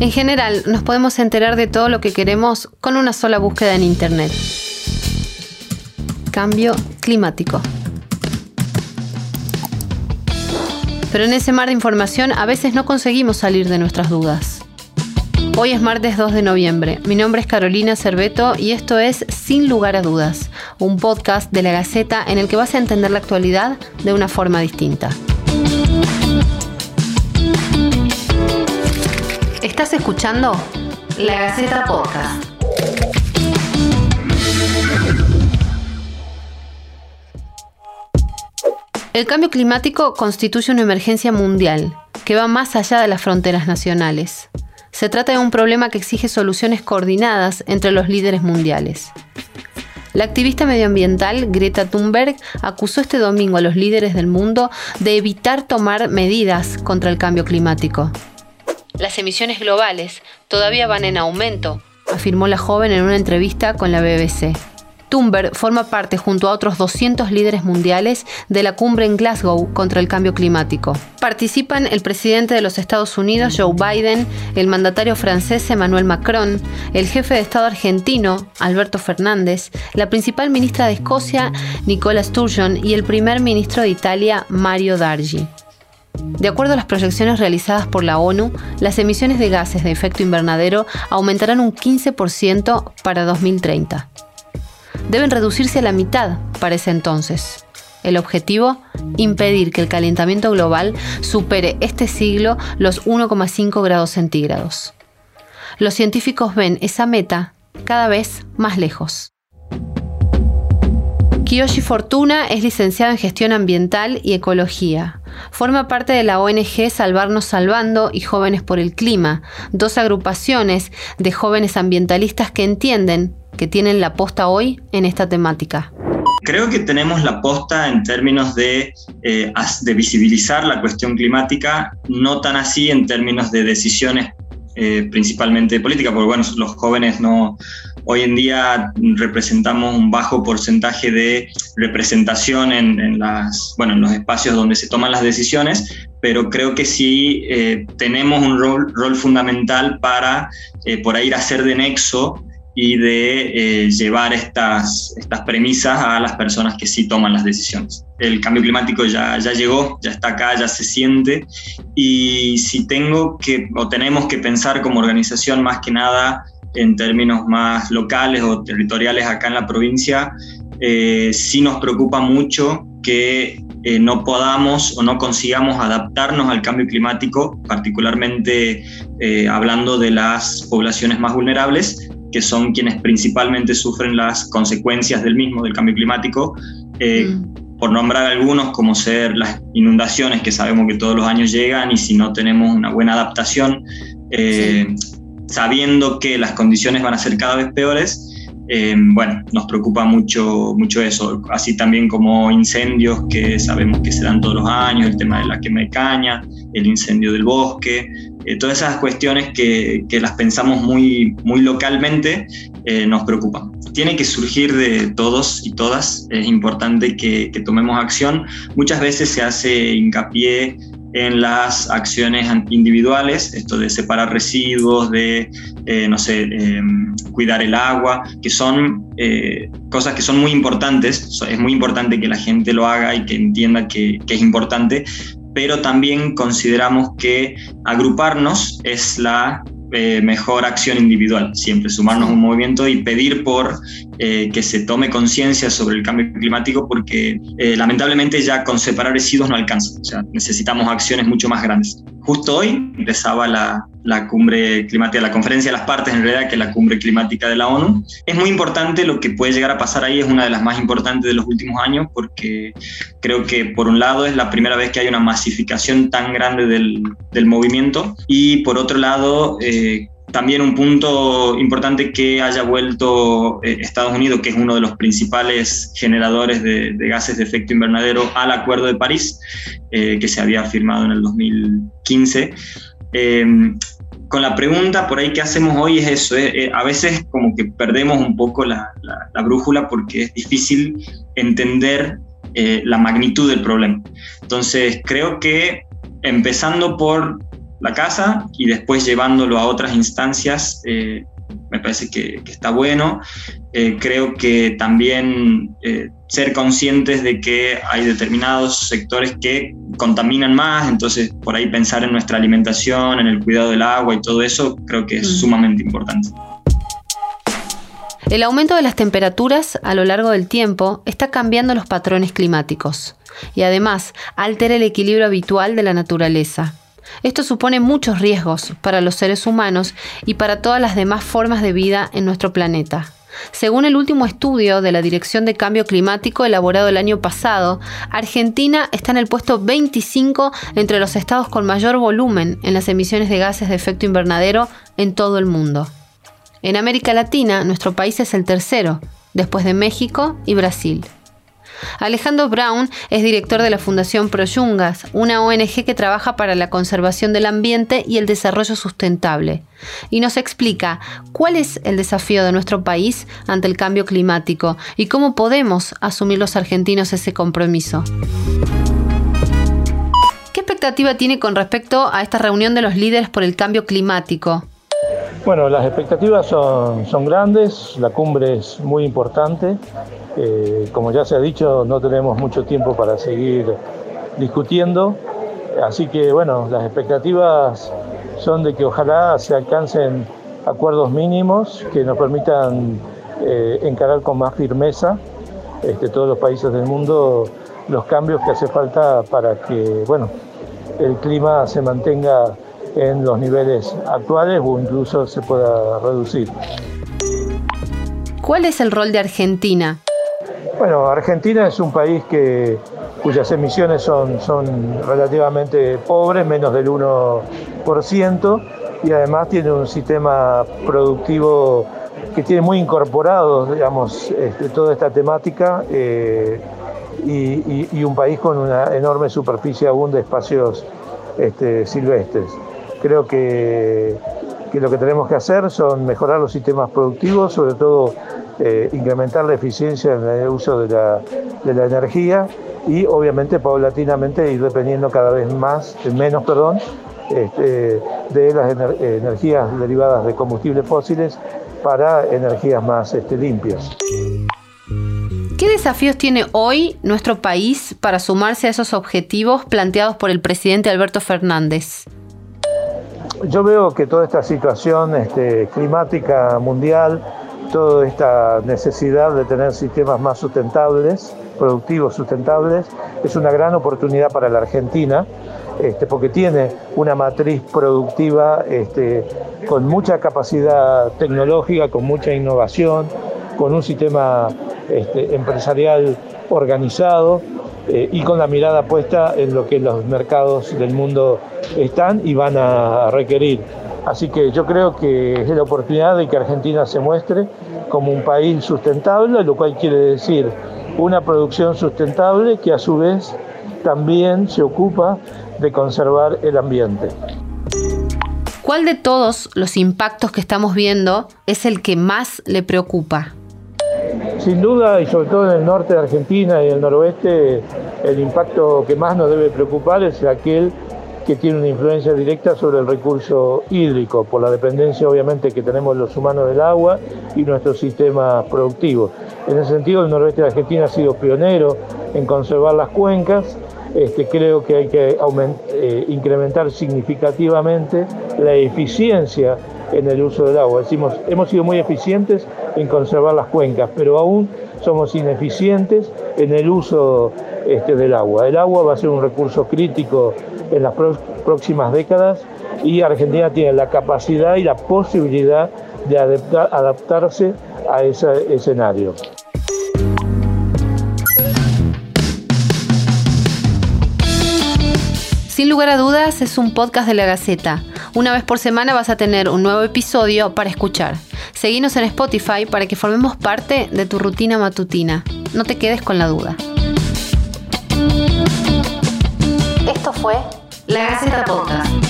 En general, nos podemos enterar de todo lo que queremos con una sola búsqueda en Internet. Cambio climático. Pero en ese mar de información a veces no conseguimos salir de nuestras dudas. Hoy es martes 2 de noviembre. Mi nombre es Carolina Cerveto y esto es Sin lugar a dudas, un podcast de la Gaceta en el que vas a entender la actualidad de una forma distinta. Estás escuchando La Gaceta Podcast. El cambio climático constituye una emergencia mundial que va más allá de las fronteras nacionales. Se trata de un problema que exige soluciones coordinadas entre los líderes mundiales. La activista medioambiental Greta Thunberg acusó este domingo a los líderes del mundo de evitar tomar medidas contra el cambio climático. Las emisiones globales todavía van en aumento, afirmó la joven en una entrevista con la BBC. Thunberg forma parte junto a otros 200 líderes mundiales de la cumbre en Glasgow contra el cambio climático. Participan el presidente de los Estados Unidos, Joe Biden, el mandatario francés Emmanuel Macron, el jefe de Estado argentino, Alberto Fernández, la principal ministra de Escocia, Nicola Sturgeon, y el primer ministro de Italia, Mario Draghi. De acuerdo a las proyecciones realizadas por la ONU, las emisiones de gases de efecto invernadero aumentarán un 15% para 2030 deben reducirse a la mitad para ese entonces. El objetivo, impedir que el calentamiento global supere este siglo los 1,5 grados centígrados. Los científicos ven esa meta cada vez más lejos. Kiyoshi Fortuna es licenciado en Gestión Ambiental y Ecología. Forma parte de la ONG Salvarnos Salvando y Jóvenes por el Clima, dos agrupaciones de jóvenes ambientalistas que entienden que tienen la posta hoy en esta temática? Creo que tenemos la posta en términos de, eh, de visibilizar la cuestión climática, no tan así en términos de decisiones eh, principalmente políticas, porque bueno, los jóvenes no, hoy en día representamos un bajo porcentaje de representación en, las, bueno, en los espacios donde se toman las decisiones, pero creo que sí eh, tenemos un rol, rol fundamental para por ahí hacer de nexo y de eh, llevar estas, estas premisas a las personas que sí toman las decisiones. El cambio climático ya, ya llegó, ya está acá, ya se siente y si tengo que o tenemos que pensar como organización más que nada en términos más locales o territoriales acá en la provincia, eh, sí nos preocupa mucho que eh, no podamos o no consigamos adaptarnos al cambio climático, particularmente hablando de las poblaciones más vulnerables, que son quienes principalmente sufren las consecuencias del mismo, del cambio climático. Eh, mm. Por nombrar algunos, como ser las inundaciones, que sabemos que todos los años llegan y si no tenemos una buena adaptación, eh, sabiendo que las condiciones van a ser cada vez peores, eh, bueno, nos preocupa mucho, mucho eso, así también como incendios que sabemos que se dan todos los años, el tema de la quema de caña, el incendio del bosque, eh, todas esas cuestiones que, que, las pensamos muy, muy localmente eh, nos preocupan. Tiene que surgir de todos y todas, es importante que, que tomemos acción. Muchas veces se hace hincapié en las acciones individuales, esto de separar residuos, de, eh, no sé, em, cuidar el agua, que son cosas que son muy importantes, es muy importante que la gente lo haga y que entienda que, que es importante, pero también consideramos que agruparnos es la eh, mejor acción individual, siempre sumarnos a un movimiento y pedir por eh, que se tome conciencia sobre el cambio climático porque eh, lamentablemente ya con separar residuos no alcanza, o sea, necesitamos acciones mucho más grandes. Justo hoy empezaba la, la cumbre climática, la conferencia de las partes en realidad, que es la cumbre climática de la ONU. Es muy importante lo que puede llegar a pasar ahí, es una de las más importantes de los últimos años, porque creo que por un lado es la primera vez que hay una masificación tan grande del, del movimiento y por otro lado... Eh, también un punto importante que haya vuelto eh, Estados Unidos, que es uno de los principales generadores de, gases de efecto invernadero, al Acuerdo de París, eh, que se había firmado en el 2015. Em, con la pregunta por ahí que hacemos hoy es eso, eh, eh, a veces como que perdemos un poco la, brújula porque es difícil entender eh, la magnitud del problema. Entonces creo que empezando por la casa y después llevándolo a otras instancias, eh, me parece que, está bueno. Eh, creo que también eh, ser conscientes de que hay determinados sectores que contaminan más, entonces por ahí pensar en nuestra alimentación, en el cuidado del agua y todo eso, creo que es mm. sumamente importante. El aumento de las temperaturas a lo largo del tiempo está cambiando los patrones climáticos y además altera el equilibrio habitual de la naturaleza. Esto supone muchos riesgos para los seres humanos y para todas las demás formas de vida en nuestro planeta. Según el último estudio de la Dirección de Cambio Climático elaborado el año pasado, Argentina está en el puesto 25 entre los estados con mayor volumen en las emisiones de gases de efecto invernadero en todo el mundo. En América Latina, nuestro país es el tercero, después de México y Brasil. Alejandro Brown es director de la Fundación Proyungas, una ONG que trabaja para la conservación del ambiente y el desarrollo sustentable, y nos explica cuál es el desafío de nuestro país ante el cambio climático y cómo podemos asumir los argentinos ese compromiso. ¿Qué expectativa tiene con respecto a esta reunión de los líderes por el cambio climático? Bueno, las expectativas son, son grandes, la cumbre es muy importante. Eh, como ya se ha dicho, no tenemos mucho tiempo para seguir discutiendo. Así que, bueno, las expectativas son de que ojalá se alcancen acuerdos mínimos que nos permitan eh, encarar con más firmeza este, todos los países del mundo los cambios que hace falta para que, bueno, el clima se mantenga en los niveles actuales o incluso se pueda reducir. ¿Cuál es el rol de Argentina? Bueno, Argentina es un país que, cuyas emisiones son, son relativamente pobres, menos del 1%, y además tiene un sistema productivo que tiene muy incorporado, digamos, este, toda esta temática eh, y, un país con una enorme superficie aún de espacios este, silvestres. Creo que, lo que tenemos que hacer son mejorar los sistemas productivos, sobre todo eh, incrementar la eficiencia en el uso de la, energía y obviamente paulatinamente ir dependiendo cada vez más, menos perdón, este, de las energías derivadas de combustibles fósiles para energías más este, limpias. ¿Qué desafíos tiene hoy nuestro país para sumarse a esos objetivos planteados por el presidente Alberto Fernández? Yo veo que toda esta situación este, climática mundial, toda esta necesidad de tener sistemas más sustentables, productivos sustentables, es una gran oportunidad para la Argentina, este, porque tiene una matriz productiva este, con mucha capacidad tecnológica, con mucha innovación, con un sistema empresarial organizado eh, y con la mirada puesta en lo que los mercados del mundo están y van a requerir. Así que yo creo que es la oportunidad de que Argentina se muestre como un país sustentable, lo cual quiere decir una producción sustentable que a su vez también se ocupa de conservar el ambiente. ¿Cuál de todos los impactos que estamos viendo es el que más le preocupa? Sin duda, y sobre todo en el norte de Argentina y el noroeste, el impacto que más nos debe preocupar es aquel que tiene una influencia directa sobre el recurso hídrico, por la dependencia obviamente que tenemos los humanos del agua y nuestros sistemas productivos. En ese sentido, el noroeste de Argentina ha sido pionero en conservar las cuencas. Este, creo que hay que eh, incrementar significativamente la eficiencia en el uso del agua. Decimos, hemos sido muy eficientes en conservar las cuencas, pero aún somos ineficientes en el uso este, del agua. El agua va a ser un recurso crítico en las próximas décadas y Argentina tiene la capacidad y la posibilidad de adaptarse a ese escenario. Sin lugar a dudas, es un podcast de la Gaceta. Una vez por semana vas a tener un nuevo episodio para escuchar. Seguinos en Spotify para que formemos parte de tu rutina matutina. No te quedes con la duda. Esto fue La Gaceta Podcast.